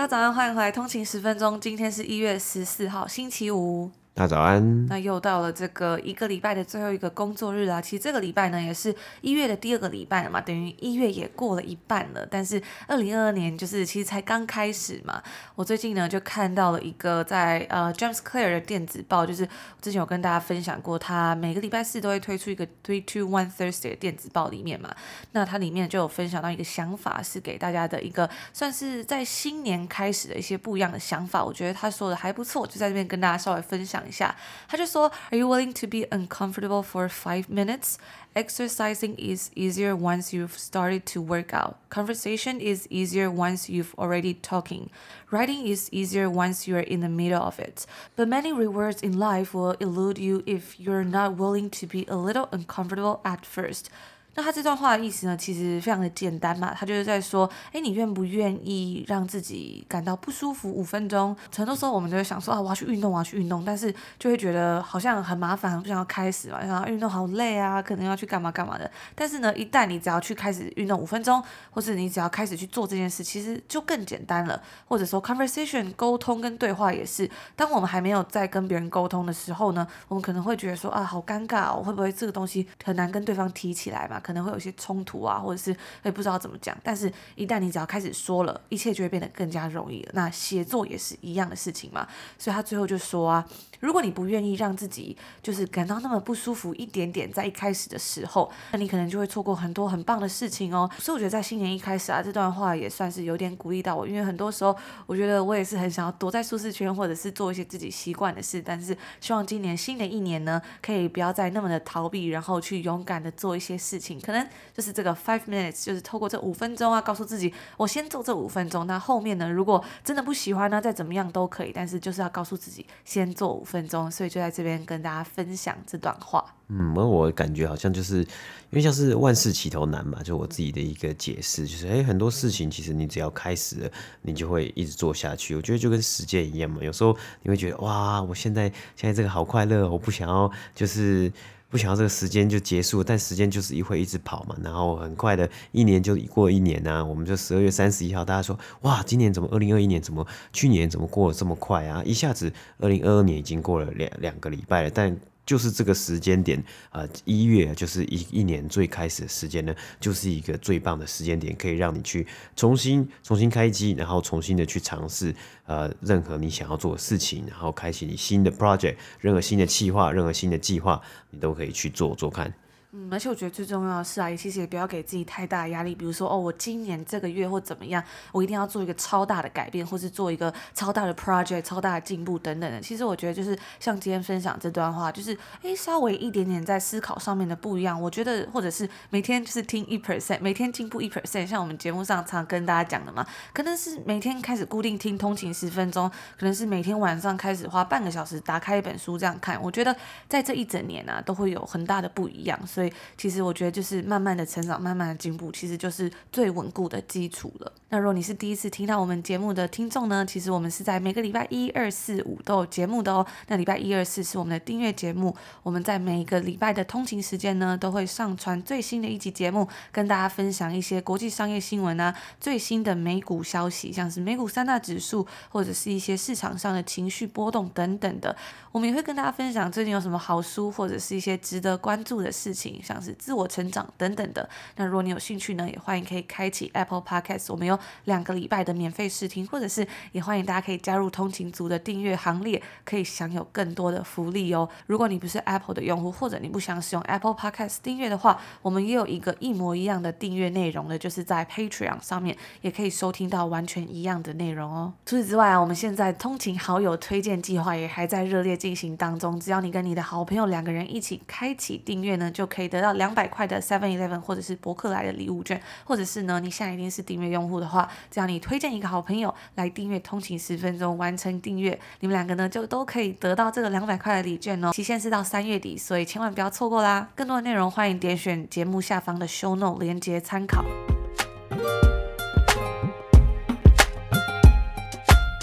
大家早上，欢迎回来，通勤十分钟。今天是一月十四号，星期五。大早安，那又到了这个一个礼拜的最后一个工作日啦。其实这个礼拜呢，也是一月的第二个礼拜了嘛，等于一月也过了一半了。但是二零二二年就是其实才刚开始嘛。我最近呢就看到了一个在呃 James Clear 的电子报，就是之前有跟大家分享过，他每个礼拜四都会推出一个 Three Two One Thursday 的电子报里面嘛。那它里面就有分享到一个想法，是给大家的一个算是在新年开始的一些不一样的想法。我觉得他说的还不错，就在这边跟大家稍微分享一下，他就说：Are you willing to be uncomfortable for five minutes? Exercising is easier once you've started to work out. Conversation is easier once you've already talking. Writing is easier once you're in the middle of it. But many rewards in life will elude you if you're not willing to be a little uncomfortable at first. 那他这段话的意思呢，其实非常的简单嘛，他就是在说，哎，你愿不愿意让自己感到不舒服五分钟？很多时候我们就会想说啊，我要去运动，我要去运动，但是就会觉得好像很麻烦，不想要开始嘛，然后运动好累啊，可能要去干嘛干嘛的。但是呢，一旦你只要去开始运动五分钟，或是你只要开始去做这件事，其实就更简单了。或者说，conversation 沟通跟对话也是，当我们还没有在跟别人沟通的时候呢，我们可能会觉得说啊，好尴尬哦，会不会这个东西很难跟对方提起来嘛？可能会有些冲突啊，或者是也不知道怎么讲。但是，一旦你只要开始说了，一切就会变得更加容易了。那写作也是一样的事情嘛。所以他最后就说啊，如果你不愿意让自己就是感到那么不舒服一点点，在一开始的时候，那你可能就会错过很多很棒的事情哦。所以我觉得在新年一开始啊，这段话也算是有点鼓励到我，因为很多时候我觉得我也是很想要躲在舒适圈，或者是做一些自己习惯的事。但是希望今年新的一年呢，可以不要再那么的逃避，然后去勇敢的做一些事情，可能。就是这个 five minutes，就是透过这五分钟啊，告诉自己，我先做这五分钟。那后面呢，如果真的不喜欢呢，再怎么样都可以。但是就是要告诉自己，先做五分钟。所以就在这边跟大家分享这段话。嗯，我感觉好像就是因为像是万事起头难嘛，就我自己的一个解释，就是诶，很多事情其实你只要开始了，你就会一直做下去。我觉得就跟时间一样嘛，有时候你会觉得哇，我现在现在这个好快乐，我不想要就是。不想要这个时间就结束，但时间就是一会一直跑嘛，然后很快的一年就过一年啊。我们就十二月三十一号，大家说哇，今年怎么二零二一年怎么去年怎么过得这么快啊？一下子二零二二年已经过了两两个礼拜了，但。就是这个时间点啊，一月就是一一年最开始的时间呢，就是一个最棒的时间点，可以让你去重新重新开机，然后重新的去尝试呃任何你想要做的事情，然后开启你新的 project，任何新的计划，任何新的计划，你都可以去做做看。嗯，而且我觉得最重要的是啊，也其实也不要给自己太大压力。比如说，哦，我今年这个月或怎么样，我一定要做一个超大的改变，或是做一个超大的 project、超大的进步等等的。其实我觉得就是像今天分享这段话，就是诶，稍微一点点在思考上面的不一样。我觉得或者是每天就是听一 percent，每天进步一 percent。像我们节目上常跟大家讲的嘛，可能是每天开始固定听通勤十分钟，可能是每天晚上开始花半个小时打开一本书这样看。我觉得在这一整年啊，都会有很大的不一样。所所以其实我觉得就是慢慢的成长，慢慢的进步，其实就是最稳固的基础了。那如果你是第一次听到我们节目的听众呢，其实我们是在每个礼拜一、二、四、五都有节目的哦。那礼拜一、二、四是我们的订阅节目，我们在每一个礼拜的通勤时间呢，都会上传最新的一集节目，跟大家分享一些国际商业新闻啊，最新的美股消息，像是美股三大指数，或者是一些市场上的情绪波动等等的。我们也会跟大家分享最近有什么好书，或者是一些值得关注的事情，像是。自我成长等等的。那如果你有兴趣呢，也欢迎可以开启 Apple Podcast，我们有两个礼拜的免费试听，或者是也欢迎大家可以加入通勤族的订阅行列，可以享有更多的福利哦。如果你不是 Apple 的用户，或者你不想使用 Apple Podcast 订阅的话，我们也有一个一模一样的订阅内容的，就是在 Patreon 上面也可以收听到完全一样的内容哦。除此之外啊，我们现在通勤好友推荐计划也还在热烈进行当中，只要你跟你的好朋友两个人一起开启订阅呢，就可以可以得到两百块的 Seven Eleven 或者是博客来的礼物券，或者是呢，你现在已经是订阅用户的话，只要你推荐一个好朋友来订阅通勤十分钟，完成订阅，你们两个呢就都可以得到这个两百块的礼券哦。期限是到三月底，所以千万不要错过啦！更多的内容欢迎点选节目下方的 Show Note 连接参考。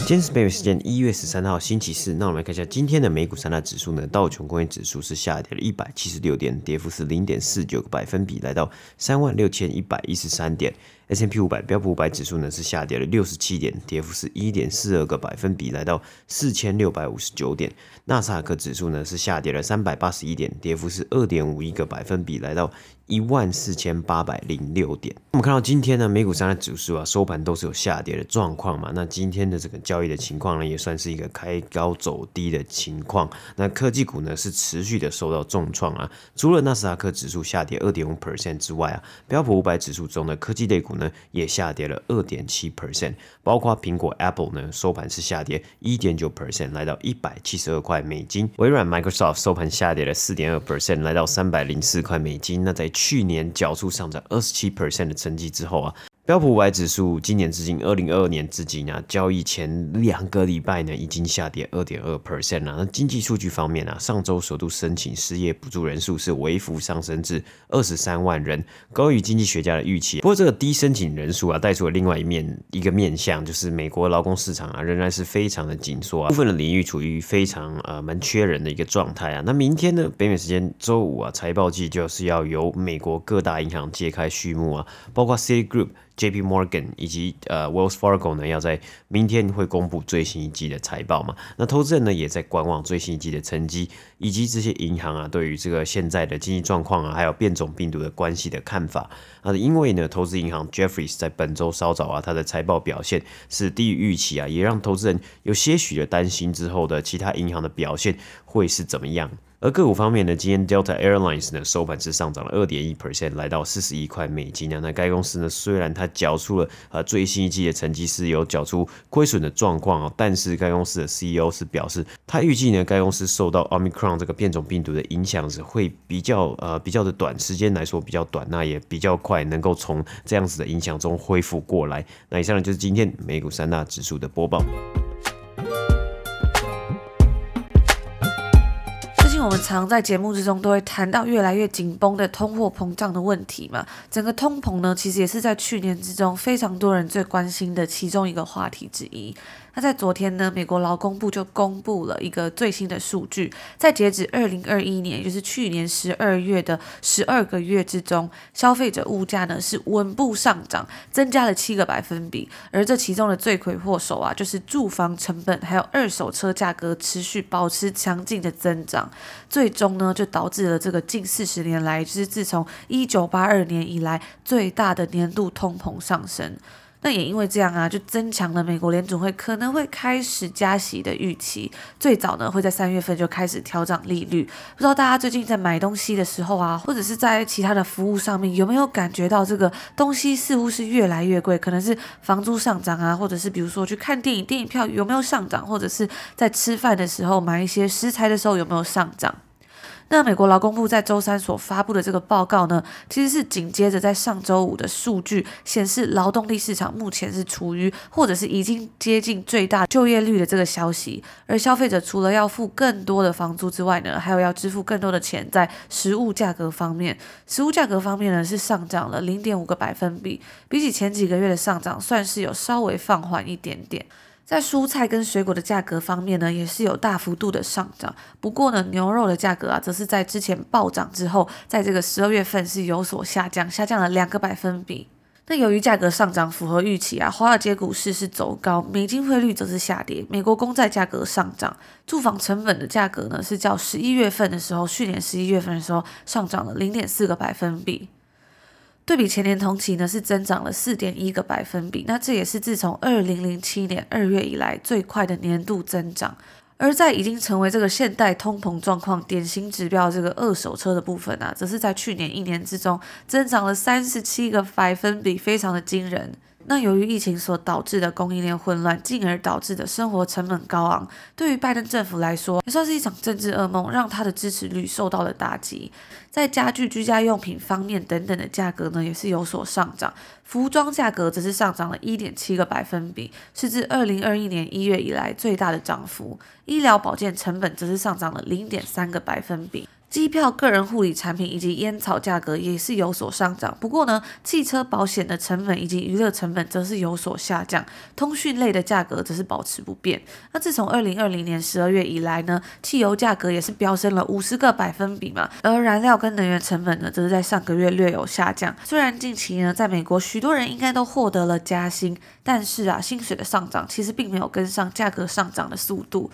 今天是北美时间一月十三号星期四，那我们来看一下今天的美股三大指数呢。道琼工业指数是下跌了一百七十六点，跌幅是零点四九个百分比，来到三万六千一百一十三点。S M P 五百标普五百指数呢是下跌了六十七点，跌幅是一点四二个百分比，来到四千六百五十九点。纳斯达克指数呢是下跌了三百八十一点，跌幅是二点五一个百分比，来到一万四千八百零六点。我们看到今天呢，美股三大指数啊收盘都是有下跌的状况嘛。那今天的这个交易的情况呢，也算是一个开高走低的情况。那科技股呢是持续的受到重创啊。除了纳斯达克指数下跌二点五 percent 之外啊，标普五百指数中的科技类股呢也下跌了二点七 percent，包括苹果 Apple 呢收盘是下跌一点九 percent，来到一百七十二块美金。微软 Microsoft 收盘下跌了四点二 percent，来到三百零四块美金。那在去年缴出上涨二十七 percent 的成绩之后啊。标普五百指数今年至今，二零二二年至今啊，交易前两个礼拜呢，已经下跌二点二 percent 了。那经济数据方面呢，上周首度申请失业补助人数是微幅上升至二十三万人，高于经济学家的预期。不过这个低申请人数啊，带出了另外一面一个面向，就是美国劳工市场啊，仍然是非常的紧缩啊，部分的领域处于非常呃蛮缺人的一个状态啊。那明天呢，北美时间周五啊，财报季就是要由美国各大银行揭开序幕啊，包括 C Group。J.P. Morgan 以及呃 Wells Fargo 呢，要在明天会公布最新一季的财报嘛？那投资人呢也在观望最新一季的成绩，以及这些银行啊对于这个现在的经济状况啊，还有变种病毒的关系的看法。那因为呢，投资银行 Jeffries 在本周稍早啊，它的财报表现是低于预期啊，也让投资人有些许的担心之后的其他银行的表现会是怎么样。而个股方面呢，今天 Delta Airlines 呢收盘是上涨了二点一 percent，来到四十一块美金啊。那该公司呢，虽然它缴出了呃最新一季的成绩是有缴出亏损的状况啊，但是该公司的 CEO 是表示，他预计呢该公司受到 Omicron 这个变种病毒的影响是会比较呃比较的短时间来说比较短，那也比较快能够从这样子的影响中恢复过来。那以上呢就是今天美股三大指数的播报。因为我们常在节目之中都会谈到越来越紧绷的通货膨胀的问题嘛，整个通膨呢，其实也是在去年之中非常多人最关心的其中一个话题之一。那在昨天呢，美国劳工部就公布了一个最新的数据，在截止二零二一年，也就是去年十二月的十二个月之中，消费者物价呢是稳步上涨，增加了七个百分比。而这其中的罪魁祸首啊，就是住房成本还有二手车价格持续保持强劲的增长，最终呢就导致了这个近四十年来，就是自从一九八二年以来最大的年度通膨上升。那也因为这样啊，就增强了美国联总会可能会开始加息的预期。最早呢，会在三月份就开始调涨利率。不知道大家最近在买东西的时候啊，或者是在其他的服务上面，有没有感觉到这个东西似乎是越来越贵？可能是房租上涨啊，或者是比如说去看电影，电影票有没有上涨？或者是在吃饭的时候买一些食材的时候有没有上涨？那美国劳工部在周三所发布的这个报告呢，其实是紧接着在上周五的数据显示，劳动力市场目前是处于或者是已经接近最大就业率的这个消息。而消费者除了要付更多的房租之外呢，还有要支付更多的钱在食物价格方面。食物价格方面呢，是上涨了零点五个百分比，比起前几个月的上涨，算是有稍微放缓一点点。在蔬菜跟水果的价格方面呢，也是有大幅度的上涨。不过呢，牛肉的价格啊，则是在之前暴涨之后，在这个十二月份是有所下降，下降了两个百分比。那由于价格上涨符合预期啊，华尔街股市是走高，美金汇率则是下跌。美国公债价格上涨，住房成本的价格呢，是较十一月份的时候，去年十一月份的时候上涨了零点四个百分比。对比前年同期呢，是增长了四点一个百分比，那这也是自从二零零七年二月以来最快的年度增长。而在已经成为这个现代通膨状况典型指标这个二手车的部分呢，则是在去年一年之中增长了三十七个百分比，非常的惊人。那由于疫情所导致的供应链混乱，进而导致的生活成本高昂，对于拜登政府来说，也算是一场政治噩梦，让他的支持率受到了打击。在家具、居家用品方面等等的价格呢，也是有所上涨。服装价格则是上涨了一点七个百分比，是自二零二一年一月以来最大的涨幅。医疗保健成本则是上涨了零点三个百分比。机票、个人护理产品以及烟草价格也是有所上涨，不过呢，汽车保险的成本以及娱乐成本则是有所下降，通讯类的价格则是保持不变。那自从二零二零年十二月以来呢，汽油价格也是飙升了五十个百分比嘛，而燃料跟能源成本呢，则是在上个月略有下降。虽然近期呢，在美国许多人应该都获得了加薪，但是啊，薪水的上涨其实并没有跟上价格上涨的速度。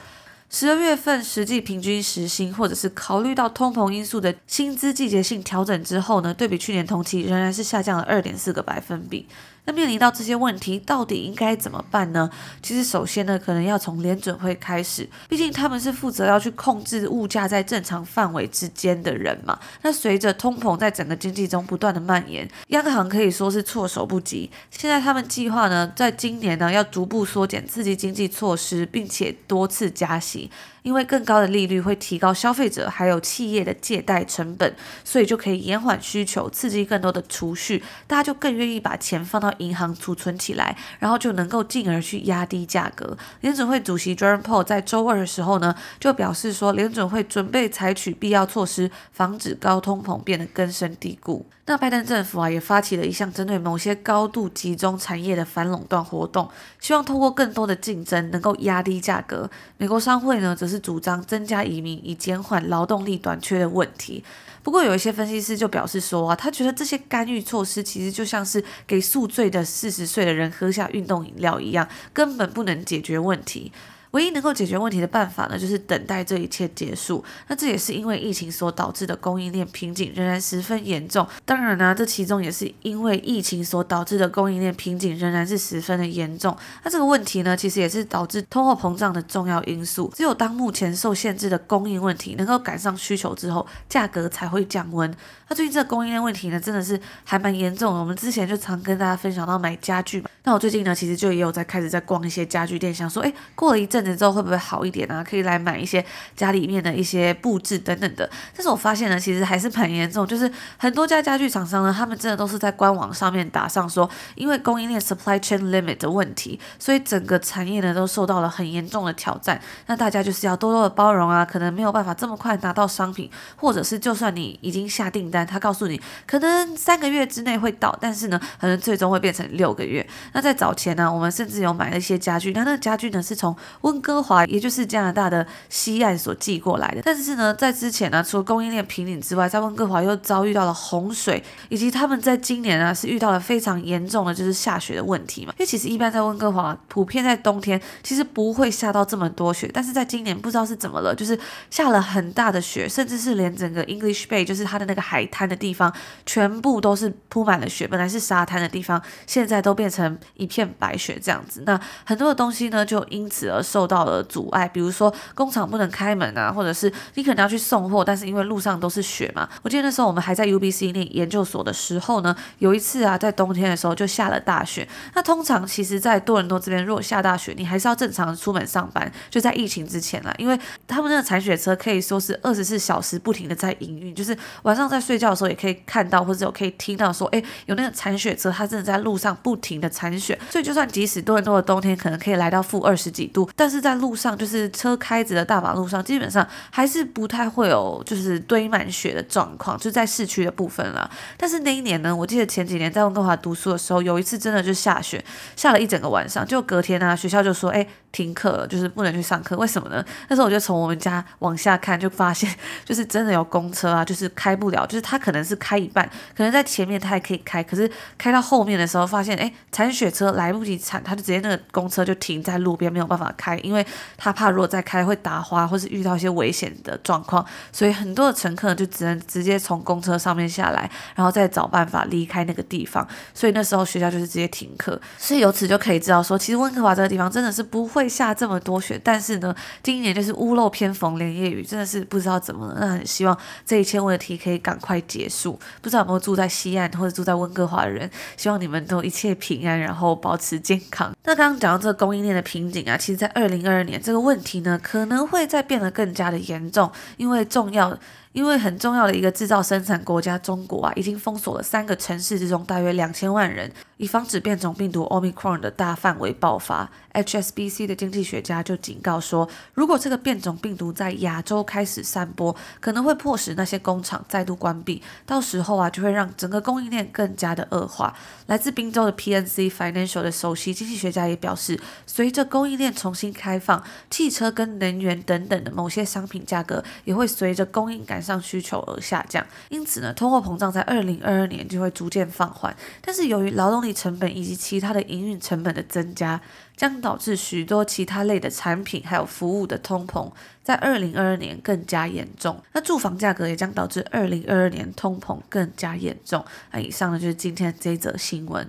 十二月份实际平均时薪，或者是考虑到通膨因素的薪资季节性调整之后呢，对比去年同期仍然是下降了二点四个百分比。那面临到这些问题，到底应该怎么办呢？其实首先呢，可能要从联准会开始，毕竟他们是负责要去控制物价在正常范围之间的人嘛。那随着通膨在整个经济中不断的蔓延，央行可以说是措手不及。现在他们计划呢，在今年呢要逐步缩减刺激经济措施，并且多次加息。因为更高的利率会提高消费者还有企业的借贷成本，所以就可以延缓需求，刺激更多的储蓄，大家就更愿意把钱放到银行储存起来，然后就能够进而去压低价格。联准会主席 Jerome Powell 在周二的时候呢，就表示说，联准会准备采取必要措施，防止高通膨变得根深蒂固。那拜登政府啊，也发起了一项针对某些高度集中产业的反垄断活动，希望通过更多的竞争，能够压低价格。美国商会呢，则是主张增加移民，以减缓劳动力短缺的问题。不过，有一些分析师就表示说啊，他觉得这些干预措施其实就像是给宿醉的四十岁的人喝下运动饮料一样，根本不能解决问题。唯一能够解决问题的办法呢，就是等待这一切结束。那这也是因为疫情所导致的供应链瓶颈仍然十分严重。当然呢、这其中也是因为疫情所导致的供应链瓶颈仍然是十分的严重。那这个问题呢，其实也是导致通货膨胀的重要因素。只有当目前受限制的供应问题能够赶上需求之后，价格才会降温。那最近这个供应链问题呢，真的是还蛮严重的。我们之前就常跟大家分享到买家具嘛。那我最近呢，其实就也有在开始在逛一些家具店，想说，诶，过了一阵子。之后会不会好一点啊？可以来买一些家里面的一些布置等等的。但是我发现呢，其实还是蛮严重，就是很多家家具厂商呢，他们真的都是在官网上面打上说，因为供应链 supply chain limit 的问题，所以整个产业呢都受到了很严重的挑战。那大家就是要多多的包容啊，可能没有办法这么快拿到商品，或者是就算你已经下订单，他告诉你可能三个月之内会到，但是呢，可能最终会变成六个月。那在早前呢，我们甚至有买了一些家具，那那个家具呢是从温。哥华，也就是加拿大的西岸所寄过来的。但是呢，在之前呢，除了供应链瓶颈之外，在温哥华又遭遇到了洪水，以及他们在今年呢是遇到了非常严重的就是下雪的问题嘛。因为其实一般在温哥华，普遍在冬天其实不会下到这么多雪，但是在今年不知道是怎么了，就是下了很大的雪，甚至是连整个 English Bay，就是它的那个海滩的地方，全部都是铺满了雪。本来是沙滩的地方，现在都变成一片白雪这样子。那很多的东西呢，就因此而受到。了阻碍，比如说工厂不能开门啊，或者是你可能要去送货，但是因为路上都是雪嘛。我记得那时候我们还在 UBC 念研究所的时候呢，有一次啊，在冬天的时候就下了大雪。那通常其实，在多伦多这边，如果下大雪，你还是要正常出门上班。就在疫情之前啦，因为他们那个铲雪车可以说是二十四小时不停的在营运，就是晚上在睡觉的时候也可以看到，或者有可以听到说，哎，有那个铲雪车，它真的在路上不停的铲雪。所以就算即使多伦多的冬天可能可以来到负二十几度，但是在路上就是车开着的大马路上，基本上还是不太会有就是堆满雪的状况，就在市区的部分啦。但是那一年呢，我记得前几年在温哥华读书的时候，有一次真的就下雪，下了一整个晚上，就隔天呢、啊，学校就说，哎，停课了，就是不能去上课。为什么呢？那时候我就从我们家往下看，就发现 就是真的有公车啊，就是开不了，就是它可能是开一半，可能在前面它还可以开，可是开到后面的时候，发现哎，铲雪车来不及铲，它就直接那个公车就停在路边，没有办法开，因为。他怕如果再开会打滑，或是遇到一些危险的状况，所以很多的乘客就只能直接从公车上面下来，然后再找办法离开那个地方。所以那时候学校就是直接停课。所以由此就可以知道说，其实温哥华这个地方真的是不会会下这么多雪，但是呢，今年就是屋漏偏逢连夜雨，真的是不知道怎么了。那很希望这一切问题可以赶快结束。不知道有没有住在西岸或者住在温哥华的人，希望你们都一切平安，然后保持健康。那刚刚讲到这个供应链的瓶颈啊，其实在二零二二年这个问题呢，可能会再变得更加的严重，因为重要。因为很重要的一个制造生产国家中国啊，已经封锁了三个城市之中大约两千万人，以防止变种病毒 Omicron 的大范围爆发。HSBC 的经济学家就警告说，如果这个变种病毒在亚洲开始散播，可能会迫使那些工厂再度关闭，到时候啊，就会让整个供应链更加的恶化。来自宾州的 PNC Financial 的首席经济学家也表示，随着供应链重新开放，汽车跟能源等等的某些商品价格也会随着供应感上需求而下降，因此呢，通货膨胀在二零二二年就会逐渐放缓。但是由于劳动力成本以及其他的营运成本的增加，将导致许多其他类的产品还有服务的通膨，在二零二二年更加严重。那住房价格也将导致二零二二年通膨更加严重。那以上呢就是今天这则新闻。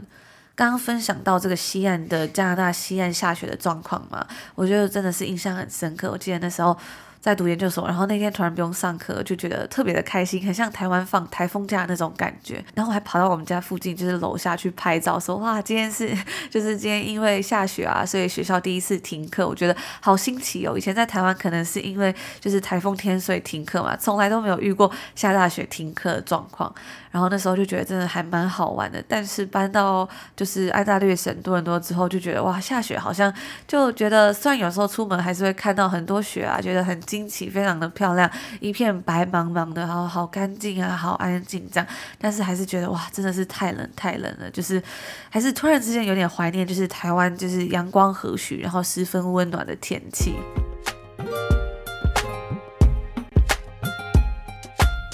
刚刚分享到这个西岸的加拿大西岸下雪的状况嘛，我觉得真的是印象很深刻。我记得那时候。在读研究所，然后那天突然不用上课，就觉得特别的开心，很像台湾放台风假那种感觉。然后我还跑到我们家附近，就是楼下去拍照，说哇，今天是就是今天因为下雪啊，所以学校第一次停课，我觉得好新奇哦。以前在台湾可能是因为就是台风天所以停课嘛，从来都没有遇过下大雪停课的状况。然后那时候就觉得真的还蛮好玩的。但是搬到就是安大略省多伦多之后，就觉得哇，下雪好像就觉得虽然有时候出门还是会看到很多雪啊，觉得很。惊奇，非常的漂亮，一片白茫茫的，好好干净啊，好安静这样。但是还是觉得哇，真的是太冷太冷了，就是还是突然之间有点怀念，就是台湾就是阳光和煦，然后十分温暖的天气。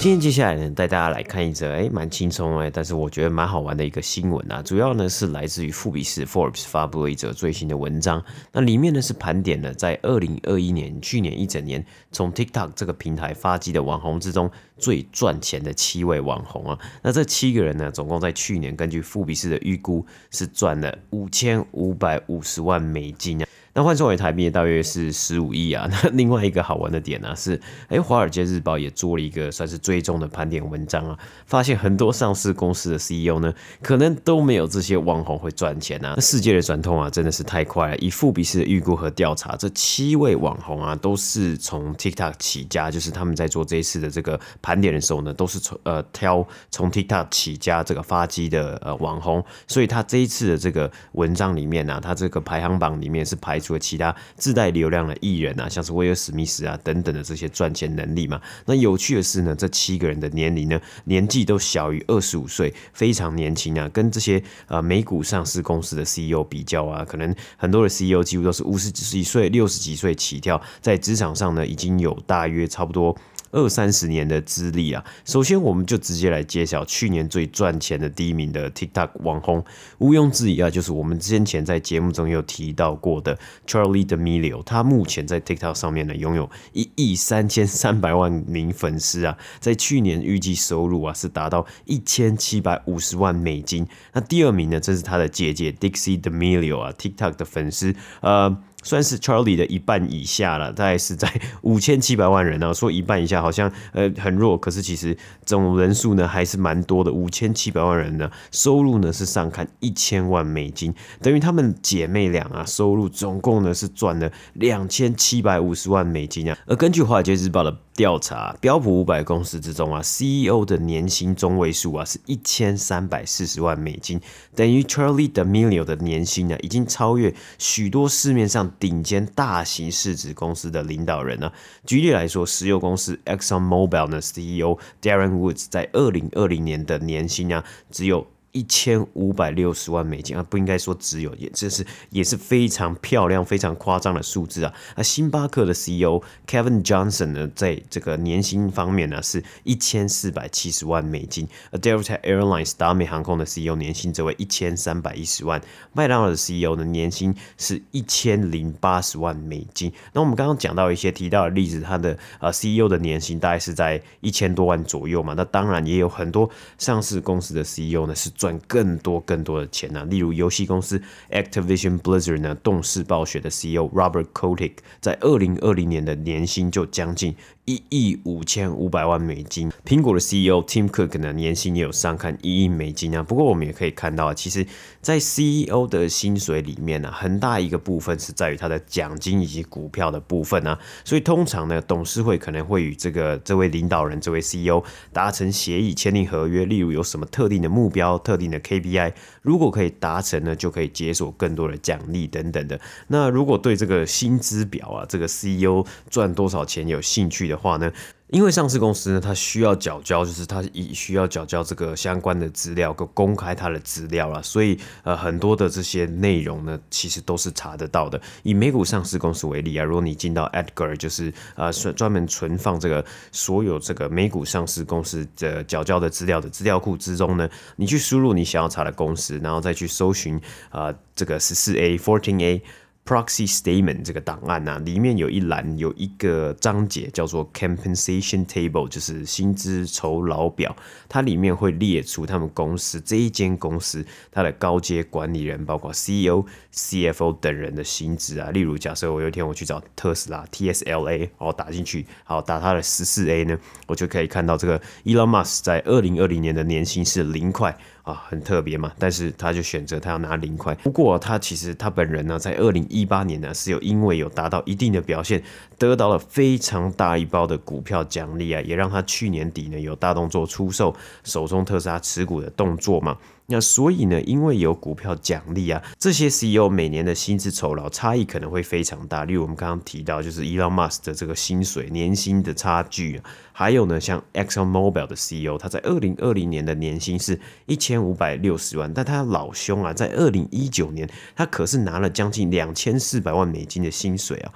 今天接下来呢，带大家来看一则哎，蛮轻松哎，但是我觉得蛮好玩的一个新闻啊。主要呢是来自于富比士 Forbes 发布了一则最新的文章，那里面呢是盘点了在二零二一年去年一整年从 TikTok 这个平台发迹的网红之中最赚钱的七位网红啊。那这七个人呢，总共在去年根据富比士的预估是赚了五千五百五十万美金啊。那换算为台币大约是十五亿啊。那另外一个好玩的点呢、是，哎，《华尔街日报》也做了一个算是追踪的盘点文章啊，发现很多上市公司的 CEO 呢，可能都没有这些网红会赚钱啊。世界的转痛啊，真的是太快了。以富比士的预估和调查，这七位网红啊，都是从 TikTok 起家，就是他们在做这一次的这个盘点的时候呢，都是从呃挑从 TikTok 起家这个发迹的呃网红。所以他这一次的这个文章里面呢、啊，他这个排行榜里面是排。除了其他自带流量的艺人啊，像是威尔史密斯啊等等的这些赚钱能力嘛。那有趣的是呢，这七个人的年龄呢，年纪都小于二十五岁，非常年轻啊。跟这些呃美股上市公司的 CEO 比较啊，可能很多的 CEO 几乎都是五十几岁、六十几岁起跳，在职场上呢已经有大约差不多。二三十年的资历啊，首先我们就直接来揭晓去年最赚钱的第一名的 TikTok 网红，毋庸置疑啊，就是我们之前在节目中有提到过的 Charli D'Amelio，他目前在 TikTok 上面呢拥有一亿三千三百万名粉丝啊，在去年预计收入啊是达到一千七百五十万美金。那第二名呢，正是他的姐姐 Dixie D'Amelio 啊，TikTok 的粉丝呃。算是 Charlie 的一半以下了，大概是在五千七百万人啊。说一半以下好像呃很弱，可是其实总人数呢还是蛮多的，五千七百万人呢，收入呢是上看一千万美金，等于他们姐妹俩啊收入总共呢是赚了两千七百五十万美金啊。而根据华尔街日报的调查，标普五百公司之中啊，CEO 的年薪中位数啊是一千三百四十万美金，等于 Charlie D'Amelio 的年薪呢已经超越许多市面上顶尖大型市值公司的领导人呢。举例来说，石油公司 Exxon Mobil 的 CEO Darren Woods 在二零二零年的年薪啊只有。一千五百六十万美金啊，不应该说只有，也这是也是非常漂亮、非常夸张的数字啊。那星巴克的 CEO Kevin Johnson 呢，在这个年薪方面呢，是一千四百七十万美金。而 Delta Airlines 达美航空的 CEO 年薪则为一千三百一十万。麦当劳的 CEO 的年薪是一千零八十万美金。那我们刚刚讲到一些提到的例子，他的呃 CEO 的年薪大概是在一千多万左右嘛。那当然也有很多上市公司的 CEO 呢是。赚更多更多的钱呢、例如游戏公司 Activision Blizzard 呢，动视暴雪的 CEO Robert Kotick 在二零二零年的年薪就将近一亿五千五百万美金。苹果的 CEO Tim Cook 呢，年薪也有上看一亿美金啊。不过我们也可以看到啊，其实在 CEO 的薪水里面呢、很大一个部分是在于他的奖金以及股票的部分啊。所以通常呢，董事会可能会与这个这位领导人、这位 CEO 达成协议，签订合约，例如有什么特定的目标、特定的 KPI，如果可以达成呢，就可以解锁更多的奖励等等的。那如果对这个薪资表啊，这个 CEO 赚多少钱有兴趣的话呢？因为上市公司呢，它需要缴交，就是它以需要缴交这个相关的资料，跟公开它的资料啦，所以呃，很多的这些内容呢，其实都是查得到的。以美股上市公司为例啊，如果你进到 Edgar，就是呃，专专门存放这个所有这个美股上市公司的缴交的资料的资料库之中呢，你去输入你想要查的公司，然后再去搜寻啊、这个十四 A、Fourteen A。Proxy Statement 这个档案啊，里面有一栏有一个章节叫做 Compensation Table，就是薪资酬劳表。它里面会列出他们公司这一间公司它的高阶管理人，包括 CEO、CFO 等人的薪资啊。例如，假设我有一天我去找特斯拉 TSLA，然后打进去，好打它的十四 A 呢，我就可以看到这个 Elon Musk 在二零二零年的年薪是零块。啊，很特别嘛，但是他就选择他要拿零块。不过他其实他本人呢，在二零一八年呢，是有因为有达到一定的表现，得到了非常大一包的股票奖励啊，也让他去年底呢有大动作出售手中特斯拉持股的动作嘛。那所以呢，因为有股票奖励啊，这些 CEO 每年的薪资酬劳差异可能会非常大。例如我们刚刚提到，就是 Elon Musk 的这个薪水年薪的差距啊，还有呢，像 Exxon Mobil 的 CEO，他在二零二零年的年薪是一千五百六十万，但他老兄啊，在二零一九年，他可是拿了将近两千四百万美金的薪水啊。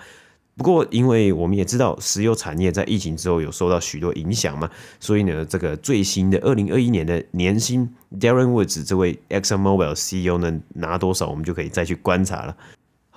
不过，因为我们也知道石油产业在疫情之后有受到许多影响嘛，所以呢，这个最新的二零二一年的年薪，Darren Woods 这位 ExxonMobil CEO 能拿多少，我们就可以再去观察了。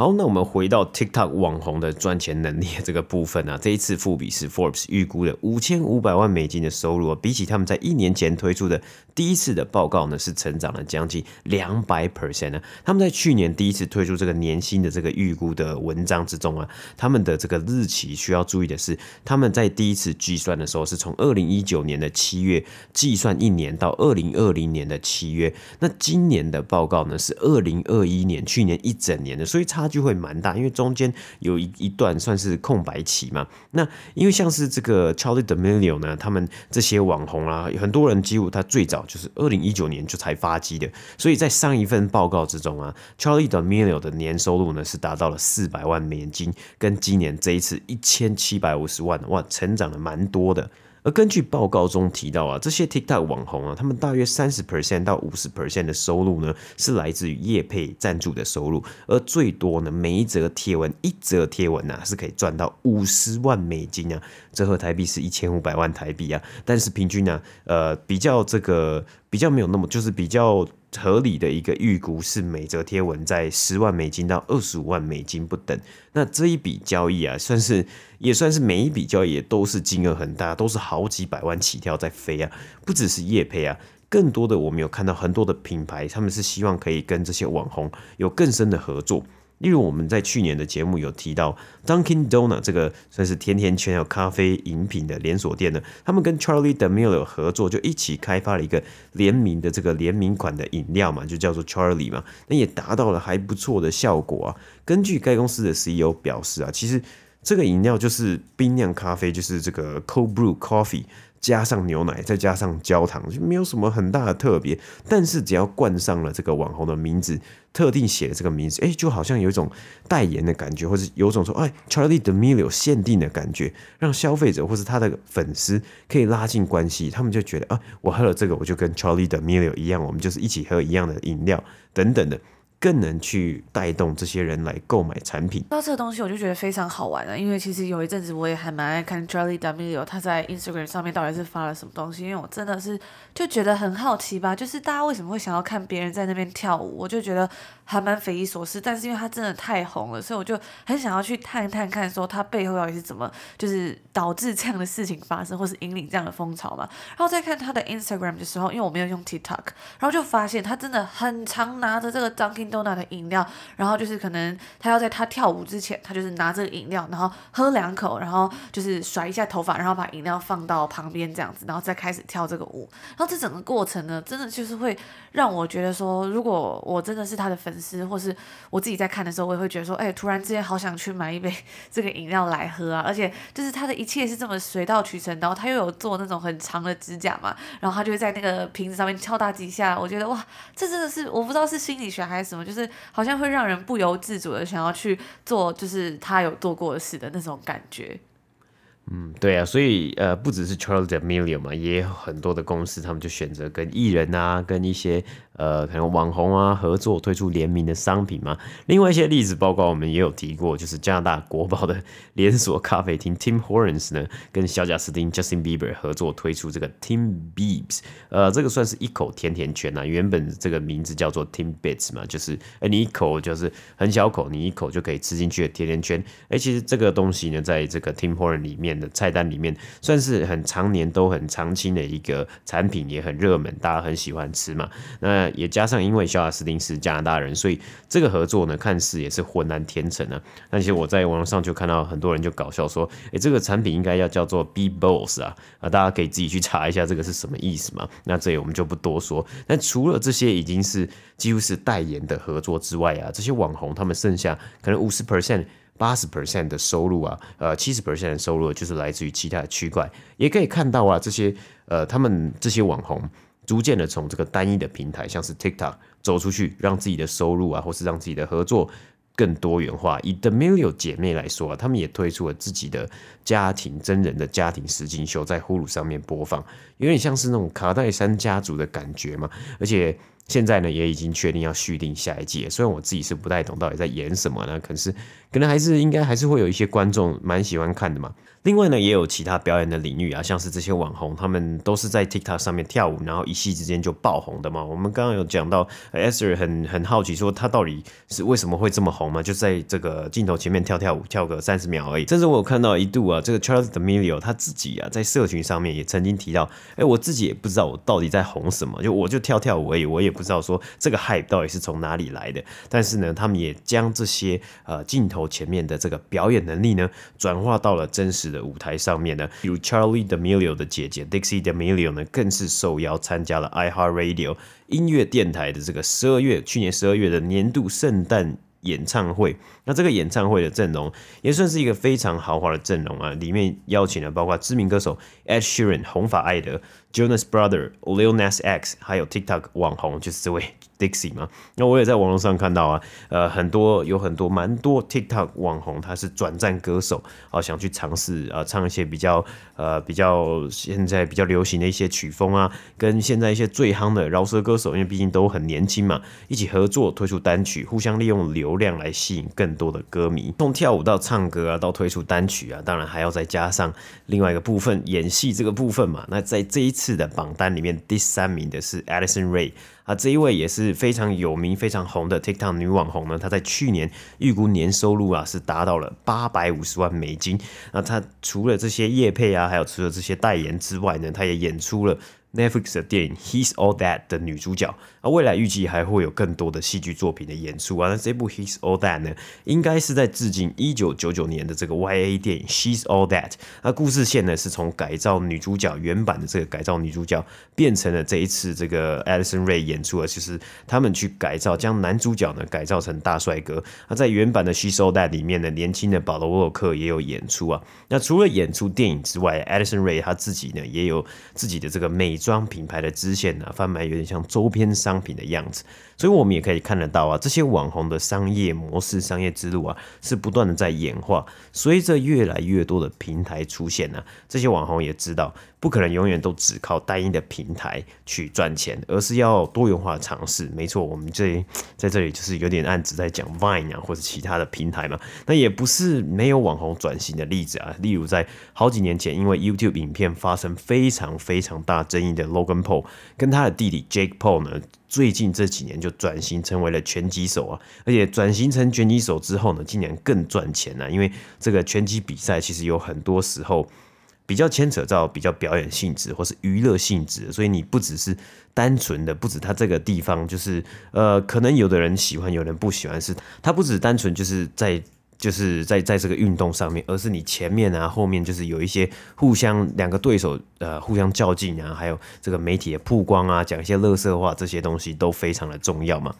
好，那我们回到 TikTok 网红的赚钱能力这个部分啊，这一次富比是 Forbes 预估的五千五百万美金的收入啊，比起他们在一年前推出的第一次的报告呢，是成长了将近两百 percent 呢。他们在去年第一次推出这个年薪的这个预估的文章之中啊，他们的这个日期需要注意的是，他们在第一次计算的时候是从二零一九年的七月计算一年到二零二零年的七月，那今年的报告呢是二零二一年，去年一整年的，所以差。就会蛮大，因为中间有一一段算是空白期嘛。那因为像是这个 Charli D'Amelio 呢，他们这些网红啊，很多人几乎他最早就是二零一九年就才发迹的，所以在上一份报告之中啊，Charli D'Amelio 的年收入呢是达到了四百万美金，跟今年这一次一千七百五十万，哇，成长了蛮多的。而根据报告中提到啊，这些 TikTok 网红啊，他们大约三十 percent 到五十 percent 的收入呢，是来自于业配赞助的收入，而最多呢，每一则贴文一则贴文啊，是可以赚到五十万美金啊，折合台币是一千五百万台币啊，但是平均呢、呃，比较这个比较没有那么，就是比较。合理的一个预估是每则贴文在十万美金到二十五万美金不等。那这一笔交易啊，算是也算是每一笔交易也都是金额很大，都是好几百万起跳在飞啊。不只是业配啊，更多的我们有看到很多的品牌，他们是希望可以跟这些网红有更深的合作。例如我们在去年的节目有提到，Dunkin' Donut 这个算是甜甜圈有咖啡饮品的连锁店呢，他们跟 Charlie D'Amelio 合作，就一起开发了一个联名的这个联名款的饮料嘛，就叫做 Charlie 嘛，那也达到了还不错的效果啊。根据该公司的 CEO 表示啊，其实这个饮料就是冰酿咖啡，就是这个 Cold Brew Coffee。加上牛奶，再加上焦糖，就没有什么很大的特别。但是只要冠上了这个网红的名字，特定写的这个名字，哎，就好像有一种代言的感觉，或者有种说，哎，Charli D'Amelio 限定的感觉，让消费者或是他的粉丝可以拉近关系。他们就觉得啊，我喝了这个，我就跟 Charlie D'Amelio 一样，我们就是一起喝一样的饮料，等等的。更能去带动这些人来购买产品。那这个东西，我就觉得非常好玩了，因为其实有一阵子我也还蛮爱看 Charlie W 他在 Instagram 上面到底是发了什么东西，因为我真的是就觉得很好奇吧，就是大家为什么会想要看别人在那边跳舞，我就觉得还蛮匪夷所思。但是因为他真的太红了，所以我就很想要去探探看，说他背后到底是怎么就是导致这样的事情发生，或是引领这样的风潮嘛。然后再看他的 Instagram 的时候，因为我没有用 TikTok，然后就发现他真的很常拿着这个 Dunkin 豆娜的饮料，然后就是可能他要在他跳舞之前，他就是拿这个饮料，然后喝两口，然后就是甩一下头发，然后把饮料放到旁边这样子，然后再开始跳这个舞。然后这整个过程呢，真的就是会让我觉得说，如果我真的是他的粉丝，或是我自己在看的时候，我也会觉得说，哎，突然之间好想去买一杯 这个饮料来喝啊！而且就是他的一切是这么水到渠成，然后他又有做那种很长的指甲嘛，然后他就会在那个瓶子上面敲打几下，我觉得哇，这真的是我不知道是心理学还是什么，就是好像会让人不由自主的想要去做，就是他有做过的事的那种感觉。嗯，对啊，所以呃，不只是 Charli D'Amelio 嘛，也有很多的公司，他们就选择跟艺人啊，跟一些。呃，可能网红啊合作推出联名的商品嘛。另外一些例子，包括我们也有提过，就是加拿大国宝的连锁咖啡厅 Tim Hortons 呢，跟小贾斯汀 Justin Bieber 合作推出这个 Tim Biebs，呃，这个算是一口甜甜圈呐、啊。原本这个名字叫做 Tim Bits 嘛，就是哎，你一口就是很小口，你一口就可以吃进去的甜甜圈。哎，其实这个东西呢，在这个 Tim Hortons 里面的菜单里面，算是很常年都很常青的一个产品，也很热门，大家很喜欢吃嘛。那也加上，因为小贾斯汀是加拿大人，所以这个合作呢，看似也是浑然天成啊。但其实我在网络上就看到很多人就搞笑说，诶，这个产品应该要叫做 B-Balls 啊啊，大家可以自己去查一下这个是什么意思嘛。那这里我们就不多说。但除了这些已经是几乎是代言的合作之外啊，这些网红他们剩下可能五十 percent、八十 percent 的收入啊，呃，七十 percent 的收入就是来自于其他的区块。也可以看到啊，这些呃，他们这些网红。逐渐的从这个单一的平台，像是 TikTok 走出去，让自己的收入啊，或是让自己的合作更多元化。以 Demilio 姐妹来说啊，他们也推出了自己的家庭真人的家庭实境秀，在 Hulu 上面播放，有点像是那种卡戴珊家族的感觉嘛。而且现在呢，也已经确定要续订下一季。虽然我自己是不太懂到底在演什么呢，可是可能还是应该还是会有一些观众蛮喜欢看的嘛。另外呢，也有其他表演的领域啊，像是这些网红，他们都是在 TikTok 上面跳舞，然后一夕之间就爆红的嘛。我们刚刚有讲到，Esther 很很好奇，说他到底是为什么会这么红嘛？就在这个镜头前面跳跳舞，跳个三十秒而已。甚至我有看到一度啊，这个 Charles D'Amelio 他自己啊，在社群上面也曾经提到，哎、我自己也不知道我到底在红什么，就我就跳跳舞而已，我也不知道说这个 hype 到底是从哪里来的。但是呢，他们也将这些呃镜头前面的这个表演能力呢，转化到了真实的舞台上面呢，比如 Charlie Demilio 的姐姐 Dixie Demilio 呢，更是受邀参加了 iHeartRadio 音乐电台的这个十二月，去年十二月的年度圣诞演唱会。那这个演唱会的阵容也算是一个非常豪华的阵容啊，里面邀请了包括知名歌手 Ed Sheeran 红发艾德、Jonas Brother、Lil Nas X，还有 TikTok 网红就是这位。Dixie 嘛，那我也在网络上看到啊，呃，很多有很多蛮多 TikTok 网红，他是转战歌手啊，想去尝试啊，唱一些比较呃比较现在比较流行的一些曲风啊，跟现在一些最夯的饶舌歌手，因为毕竟都很年轻嘛，一起合作推出单曲，互相利用流量来吸引更多的歌迷。从跳舞到唱歌啊，到推出单曲啊，当然还要再加上另外一个部分，演戏这个部分嘛。那在这一次的榜单里面，第三名的是 Alison Ray。啊，这一位也是非常有名、非常红的 TikTok 女网红呢。她在去年预估年收入啊是达到了八百五十万美金。那她除了这些业配啊，还有除了这些代言之外呢，她也演出了。Netflix 的电影《He's All That》的女主角，啊，未来预计还会有更多的戏剧作品的演出啊。那这部《He's All That》呢，应该是在致敬一九九九年的这个 YA 电影《She's All That》。那故事线呢，是从改造女主角原版的这个改造女主角，变成了这一次这个 Addison Ray 演出的，就是他们去改造，将男主角呢改造成大帅哥。那在原版的《She's All That》里面呢，年轻的保罗沃克也有演出啊。那除了演出电影之外，Addison Ray 他自己呢也有自己的这个魅装品牌的支线呢，贩卖有点像周边商品的样子，所以我们也可以看得到啊，这些网红的商业模式、商业之路啊，是不断的在演化。随着越来越多的平台出现呢，这些网红也知道，不可能永远都只靠单一的平台去赚钱，而是要多元化尝试。没错，我们这在这里就是有点暗指在讲 Vine 啊，或者其他的平台嘛。那也不是没有网红转型的例子啊，例如在好几年前，因为 YouTube 影片发生非常非常大争议。的 Logan Paul 跟他的弟弟 Jake Paul 呢，最近这几年就转型成为了拳击手啊，而且转型成拳击手之后呢，今年更赚钱啊，因为这个拳击比赛其实有很多时候比较牵扯到比较表演性质或是娱乐性质，所以你不只是单纯的，不止他这个地方就是呃，可能有的人喜欢，有人不喜欢，是他不止单纯就是在就是在在这个运动上面，而是你前面啊后面就是有一些互相两个对手呃互相较劲啊，还有这个媒体的曝光啊，讲一些乐色话，这些东西都非常的重要嘛。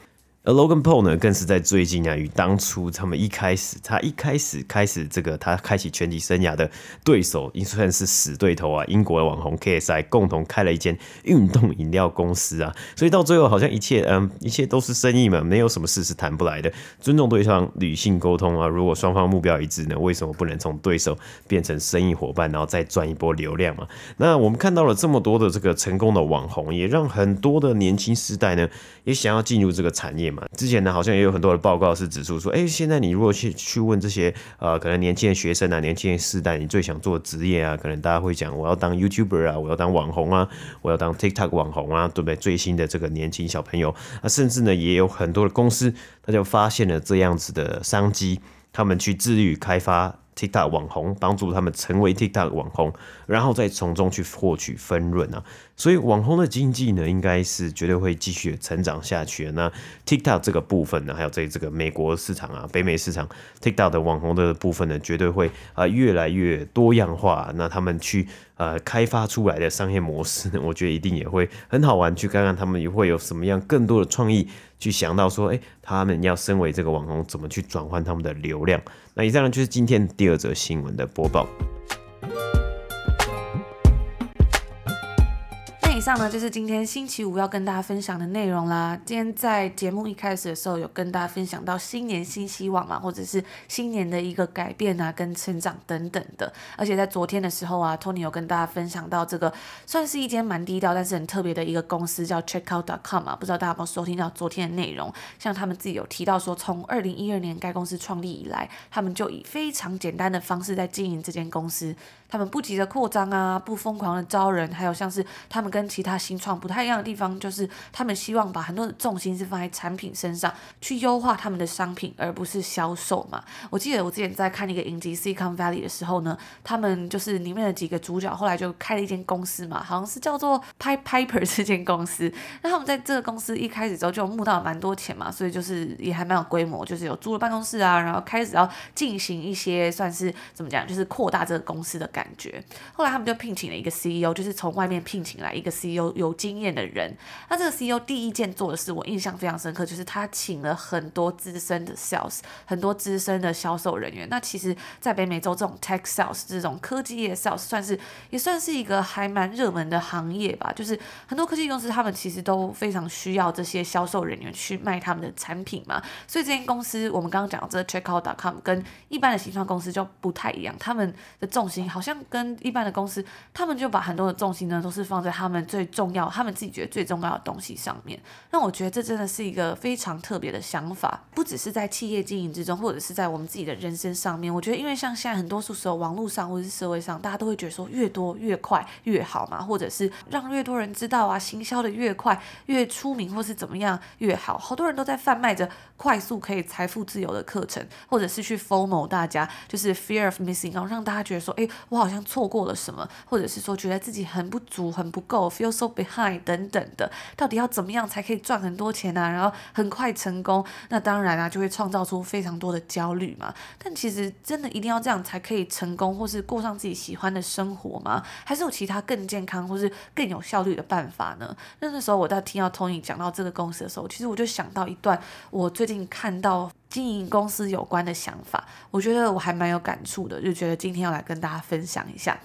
而 Logan Paul 呢，更是在最近啊，与当初他们一开始，他一开始开始这个他开启拳击生涯的对手，也算是死对头啊，英国的网红 KSI 共同开了一间运动饮料公司啊，所以到最后好像一切嗯，一切都是生意嘛，没有什么事是谈不来的。尊重对方，理性沟通啊，如果双方目标一致呢，为什么不能从对手变成生意伙伴，然后再赚一波流量嘛？那我们看到了这么多的这个成功的网红，也让很多的年轻世代呢，也想要进入这个产业之前呢，好像也有很多的报告是指出说，哎，现在你如果去去问这些呃，可能年轻的学生啊，年轻的世代，你最想做的职业啊，可能大家会讲，我要当 YouTuber 啊，我要当网红啊，我要当 TikTok 网红啊，对不对？最新的这个年轻小朋友，那甚至呢，也有很多的公司，他就发现了这样子的商机，他们去致力于开发。TikTok 网红帮助他们成为 TikTok 网红，然后再从中去获取分润啊，所以网红的经济呢，应该是绝对会继续成长下去。那 TikTok 这个部分呢，还有在这个美国市场啊、北美市场 TikTok 的网红的部分呢，绝对会啊越来越多样化。那他们去呃开发出来的商业模式，我觉得一定也会很好玩，去看看他们也会有什么样更多的创意。去想到说，诶，他们要身为这个网红，怎么去转换他们的流量？那以上呢，就是今天第二则新闻的播报。上呢，就是今天星期五要跟大家分享的内容啦。今天在节目一开始的时候，有跟大家分享到新年新希望嘛，或者是新年的一个改变啊，跟成长等等的。而且在昨天的时候啊，Tony 有跟大家分享到这个算是一间蛮低调，但是很特别的一个公司，叫 Checkout.com 啊。不知道大家有没有收听到昨天的内容？像他们自己有提到说，从二零一二年该公司创立以来，他们就以非常简单的方式在经营这间公司。他们不急着扩张啊，不疯狂的招人，还有像是他们跟其他新创不太一样的地方，就是他们希望把很多的重心是放在产品身上，去优化他们的商品，而不是销售嘛。我记得我之前在看一个影集《Silicon Valley》的时候呢，他们就是里面的几个主角后来就开了一间公司嘛，好像是叫做 p i Piper 这间公司。那他们在这个公司一开始之后就募到了蛮多钱嘛，所以就是也还蛮有规模，就是有租了办公室啊，然后开始要进行一些算是怎么讲，就是扩大这个公司的。感觉，后来他们就聘请了一个 CEO，就是从外面聘请来一个 CEO 有经验的人。那这个 CEO 第一件做的事，我印象非常深刻，就是他请了很多资深的 sales，很多资深的销售人员。那其实，在北美洲这种 tech sales 这种科技业 sales，算是也算是一个还蛮热门的行业吧。就是很多科技公司，他们其实都非常需要这些销售人员去卖他们的产品嘛。所以这间公司，我们刚刚讲的这个 Checkout.com 跟一般的新创公司就不太一样，他们的重心好像。像跟一般的公司，他们就把很多的重心呢，都是放在他们最重要、他们自己觉得最重要的东西上面。那我觉得这真的是一个非常特别的想法，不只是在企业经营之中，或者是在我们自己的人生上面。我觉得，因为像现在很多时候，网络上或者是社会上，大家都会觉得说，越多越快越好嘛，或者是让越多人知道啊，行销的越快越出名，或是怎么样越好。好多人都在贩卖着快速可以财富自由的课程，或者是去 FOMO 大家，就是 fear of missing，然后让大家觉得说，哎，好像错过了什么，或者是说觉得自己很不足、很不够，feel so behind 等等的，到底要怎么样才可以赚很多钱啊？然后很快成功，那当然啊，就会创造出非常多的焦虑嘛。但其实真的一定要这样才可以成功，或是过上自己喜欢的生活吗？还是有其他更健康或是更有效率的办法呢？那那时候我在听到 Tony 讲到这个公司的时候，其实我就想到一段我最近看到。经营公司有关的想法，我觉得我还蛮有感触的，就觉得今天要来跟大家分享一下。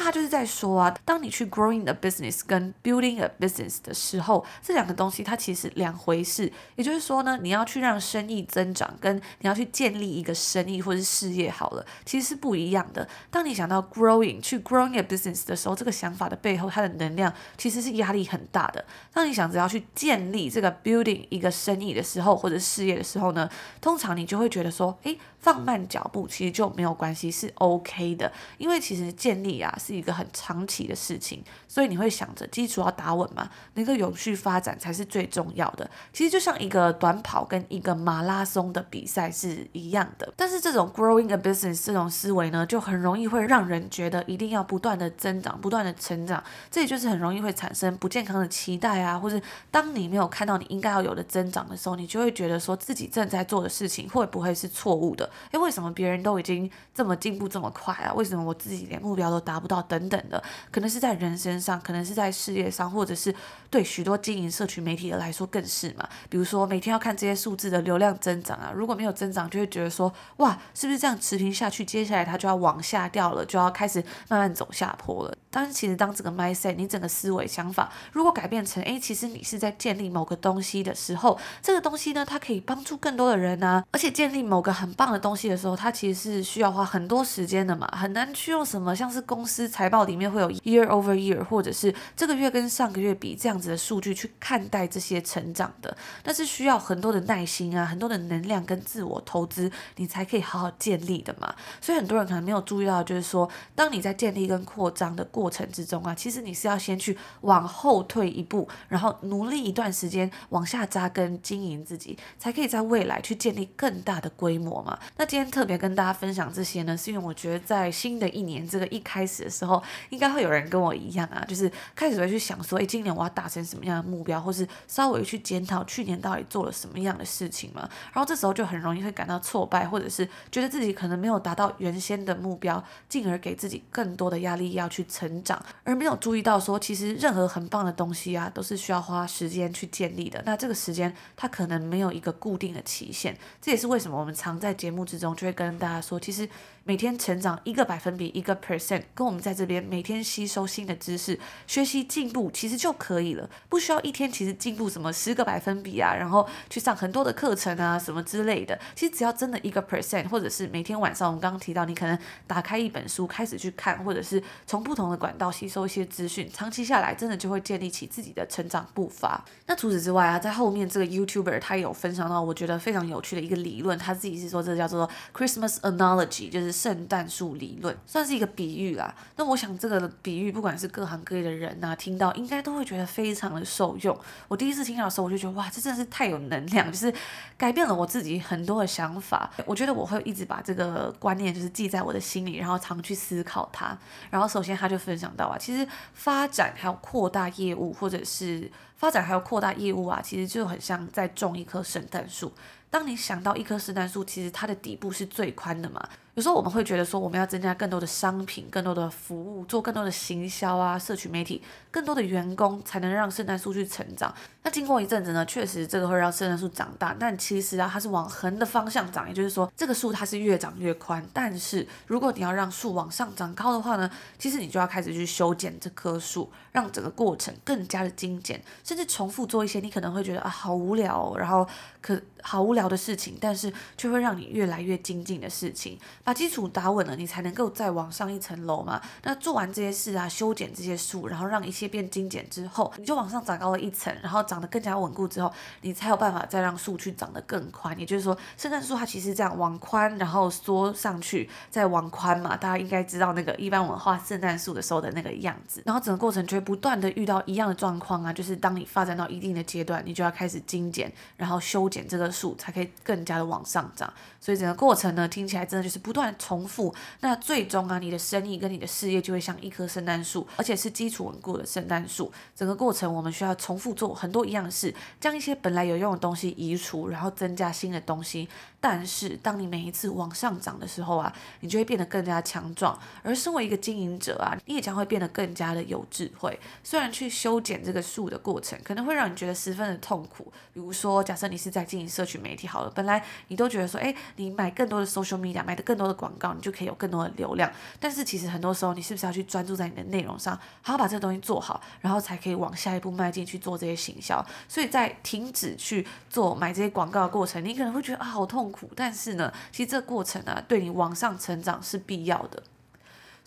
他就是在说啊，当你去 growing a business 跟 building a business 的时候，这两个东西它其实两回事。也就是说呢，你要去让生意增长，跟你要去建立一个生意或是事业好了，其实是不一样的。当你想到 growing 去 growing a business 的时候，这个想法的背后，它的能量其实是压力很大的。当你想着要去建立这个 building 一个生意的时候，或者事业的时候呢，通常你就会觉得说，诶，放慢脚步其实就没有关系，是 OK 的。因为其实建立啊。是一个很长期的事情，所以你会想着基础要打稳嘛，那个永续发展才是最重要的。其实就像一个短跑跟一个马拉松的比赛是一样的，但是这种 growing a business 这种思维呢，就很容易会让人觉得一定要不断的增长，不断的成长，这也就是很容易会产生不健康的期待啊，或是当你没有看到你应该要有的增长的时候，你就会觉得说自己正在做的事情会不会是错误的？诶，为什么别人都已经这么进步这么快啊？为什么我自己连目标都达不到？等等的，可能是在人身上，可能是在事业上，或者是对许多经营社群媒体的来说更是嘛。比如说每天要看这些数字的流量增长啊，如果没有增长，就会觉得说哇，是不是这样持平下去，接下来它就要往下掉了，就要开始慢慢走下坡了。但是其实当这个 mindset，你整个思维想法如果改变成，哎，其实你是在建立某个东西的时候，这个东西呢，它可以帮助更多的人啊，而且建立某个很棒的东西的时候，它其实是需要花很多时间的嘛，很难去用什么像是公司财报里面会有 year over year，或者是这个月跟上个月比这样子的数据去看待这些成长的，但是需要很多的耐心啊，很多的能量跟自我投资，你才可以好好建立的嘛。所以很多人可能没有注意到，就是说，当你在建立跟扩张的过程之中啊，其实你是要先去往后退一步，然后努力一段时间往下扎根经营自己，才可以在未来去建立更大的规模嘛。那今天特别跟大家分享这些呢，是因为我觉得在新的一年这个一开始的时候，应该会有人跟我一样啊，就是开始会去想说，诶，今年我要达成什么样的目标，或是稍微去检讨去年到底做了什么样的事情嘛。然后这时候就很容易会感到挫败，或者是觉得自己可能没有达到原先的目标，进而给自己更多的压力要去成长。而没有注意到说，其实任何很棒的东西啊，都是需要花时间去建立的。那这个时间，它可能没有一个固定的期限。这也是为什么我们常在节目之中就会跟大家说，其实每天成长一个百分比，一个 percent，跟我们在这边每天吸收新的知识、学习进步，其实就可以了。不需要一天其实进步什么十个百分比啊，然后去上很多的课程啊什么之类的。其实只要真的一个 percent，或者是每天晚上我们刚刚提到，你可能打开一本书开始去看，或者是从不同的管道吸收一些资讯，长期下来真的就会建立起自己的成长步伐。那除此之外啊，在后面这个 YouTuber 他有分享到我觉得非常有趣的一个理论，他自己是说这叫做 Christmas Analogy，就是圣诞树理论，算是一个比喻啦。那我想这个比喻，不管是各行各业的人呐，听到应该都会觉得非常的受用。我第一次听到的时候，我就觉得哇，这真的是太有能量，就是改变了我自己很多的想法。我觉得我会一直把这个观念就是记在我的心里，然后常去思考它。然后首先他就分享到啊，其实发展还有扩大业务，或者是发展还有扩大业务啊，其实就很像在种一棵圣诞树。当你想到一棵圣诞树，其实它的底部是最宽的嘛。有时候我们会觉得说，我们要增加更多的商品、更多的服务，做更多的行销啊，社群媒体，更多的员工，才能让圣诞树去成长。那经过一阵子呢，确实这个会让圣诞树长大，但其实啊，它是往横的方向长，也就是说，这个树它是越长越宽。但是如果你要让树往上长高的话呢，其实你就要开始去修剪这棵树，让整个过程更加的精简，甚至重复做一些你可能会觉得啊好无聊，然后可好无聊的事情，但是却会让你越来越精进的事情。把基础打稳了，你才能够再往上一层楼嘛。那做完这些事啊，修剪这些树，然后让一切变精简之后，你就往上长高了一层，然后长得更加稳固之后，你才有办法再让树去长得更宽。也就是说，圣诞树它其实这样往宽，然后缩上去，再往宽嘛。大家应该知道那个一般我们画圣诞树的时候的那个样子。然后整个过程就会不断的遇到一样的状况啊，就是当你发展到一定的阶段，你就要开始精简，然后修剪这个树，才可以更加的往上长。所以整个过程呢，听起来真的就是不断重。复，那最终啊，你的生意跟你的事业就会像一棵圣诞树，而且是基础稳固的圣诞树。整个过程我们需要重复做很多一样事，将一些本来有用的东西移除，然后增加新的东西。但是，当你每一次往上涨的时候啊，你就会变得更加强壮。而身为一个经营者啊，你也将会变得更加的有智慧。虽然去修剪这个树的过程可能会让你觉得十分的痛苦，比如说，假设你是在经营社群媒体好了，本来你都觉得说，哎，你买更多的 social media，买的更多的广告，你就可以有更多的流量。但是其实很多时候，你是不是要去专注在你的内容上，好好把这个东西做好，然后才可以往下一步迈进去做这些行销。所以在停止去做买这些广告的过程，你可能会觉得啊，好痛苦。但是呢，其实这过程啊，对你往上成长是必要的。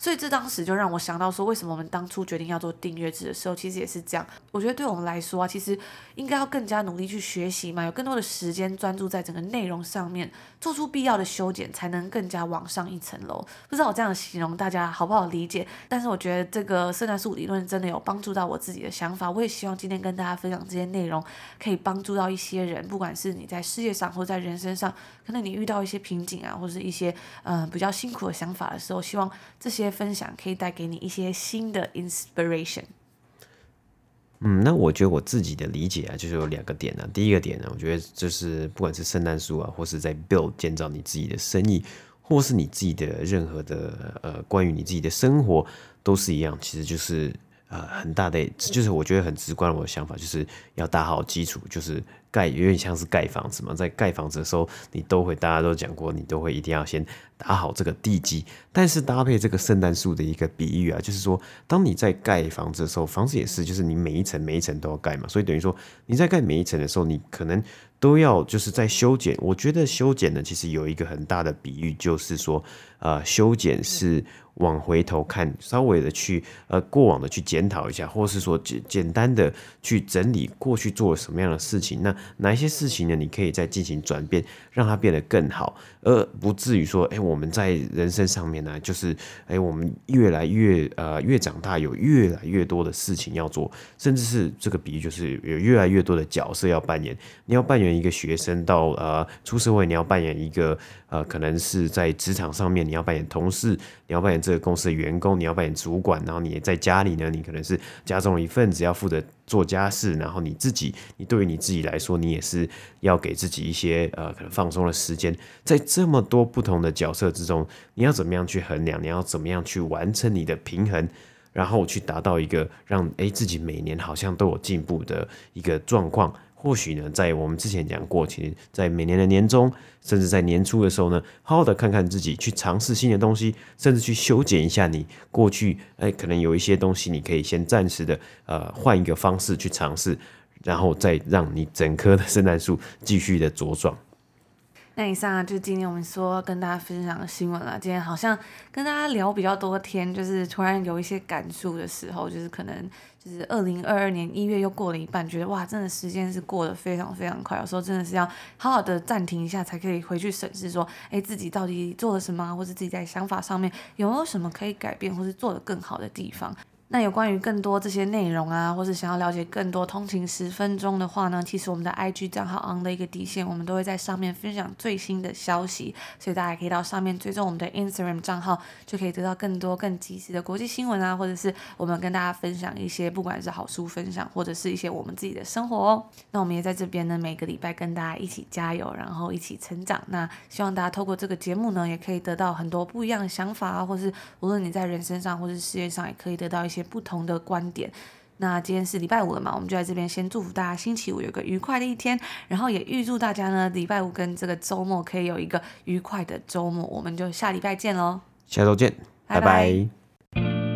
所以这当时就让我想到说，为什么我们当初决定要做订阅制的时候，其实也是这样。我觉得对我们来说啊，其实应该要更加努力去学习嘛，有更多的时间专注在整个内容上面，做出必要的修剪，才能更加往上一层楼。不知道我这样形容大家好不好理解？但是我觉得这个圣诞树理论真的有帮助到我自己的想法。我也希望今天跟大家分享这些内容，可以帮助到一些人，不管是你在事业上或在人生上，可能你遇到一些瓶颈啊，或是一些嗯、比较辛苦的想法的时候，希望这些。分享可以带给你一些新的 inspiration。嗯，那我觉得我自己的理解啊，就是有两个点呢、啊。第一个点呢，我觉得就是不管是圣诞树啊，或是在 build 建造你自己的生意，或是你自己的任何的呃关于你自己的生活，都是一样，其实就是呃很大的，就是我觉得很直观，我的想法就是要打好基础，就是。盖有点像是盖房子嘛，在盖房子的时候，你都会大家都讲过，你都会一定要先打好这个地基。但是搭配这个圣诞树的一个比喻啊，就是说，当你在盖房子的时候，房子也是，就是你每一层每一层都要盖嘛，所以等于说你在盖每一层的时候，你可能都要就是在修剪。我觉得修剪呢，其实有一个很大的比喻，就是说，呃，修剪是。往回头看，稍微的去呃过往的去检讨一下，或是说简简单的去整理过去做了什么样的事情，那哪一些事情呢？你可以再进行转变，让它变得更好，而不至于说，哎、我们在人生上面呢，就是哎、我们越来越呃越长大，有越来越多的事情要做，甚至是这个比喻就是有越来越多的角色要扮演。你要扮演一个学生到呃出社会，你要扮演一个呃可能是在职场上面，你要扮演同事，你要扮演。这个公司的员工，你要扮演主管，然后你在家里呢，你可能是家中一份子，要负责做家事，然后你自己，你对于你自己来说，你也是要给自己一些呃可能放松的时间。在这么多不同的角色之中，你要怎么样去衡量？你要怎么样去完成你的平衡，然后去达到一个让诶自己每年好像都有进步的一个状况。或许呢，在我们之前讲过，其实，在每年的年终，甚至在年初的时候呢，好好的看看自己，去尝试新的东西，甚至去修剪一下你过去，哎，可能有一些东西，你可以先暂时的，呃，换一个方式去尝试，然后再让你整棵的圣诞树继续的茁壮。那以上，就是今天我们说跟大家分享的新闻了。今天好像跟大家聊比较多天，就是突然有一些感触的时候，就是可能就是二零二二年一月又过了一半，觉得哇，真的时间是过得非常非常快。有时候真的是要好好的暂停一下，才可以回去审视说，哎，自己到底做了什么，或者自己在想法上面有没有什么可以改变，或是做得更好的地方。那有关于更多这些内容啊，或是想要了解更多通勤十分钟的话呢，其实我们的 IG 账号 on 的一个底线，我们都会在上面分享最新的消息，所以大家可以到上面追踪我们的 Instagram 账号，就可以得到更多更及时的国际新闻啊，或者是我们跟大家分享一些不管是好书分享，或者是一些我们自己的生活哦。那我们也在这边呢，每个礼拜跟大家一起加油，然后一起成长。那希望大家透过这个节目呢，也可以得到很多不一样的想法啊，或是无论你在人生上或是事业上，也可以得到一些些。不同的观点。那今天是礼拜五了嘛，我们就在这边先祝福大家星期五有个愉快的一天，然后也预祝大家呢礼拜五跟这个周末可以有一个愉快的周末。我们就下礼拜见喽，下周见，拜拜。拜拜。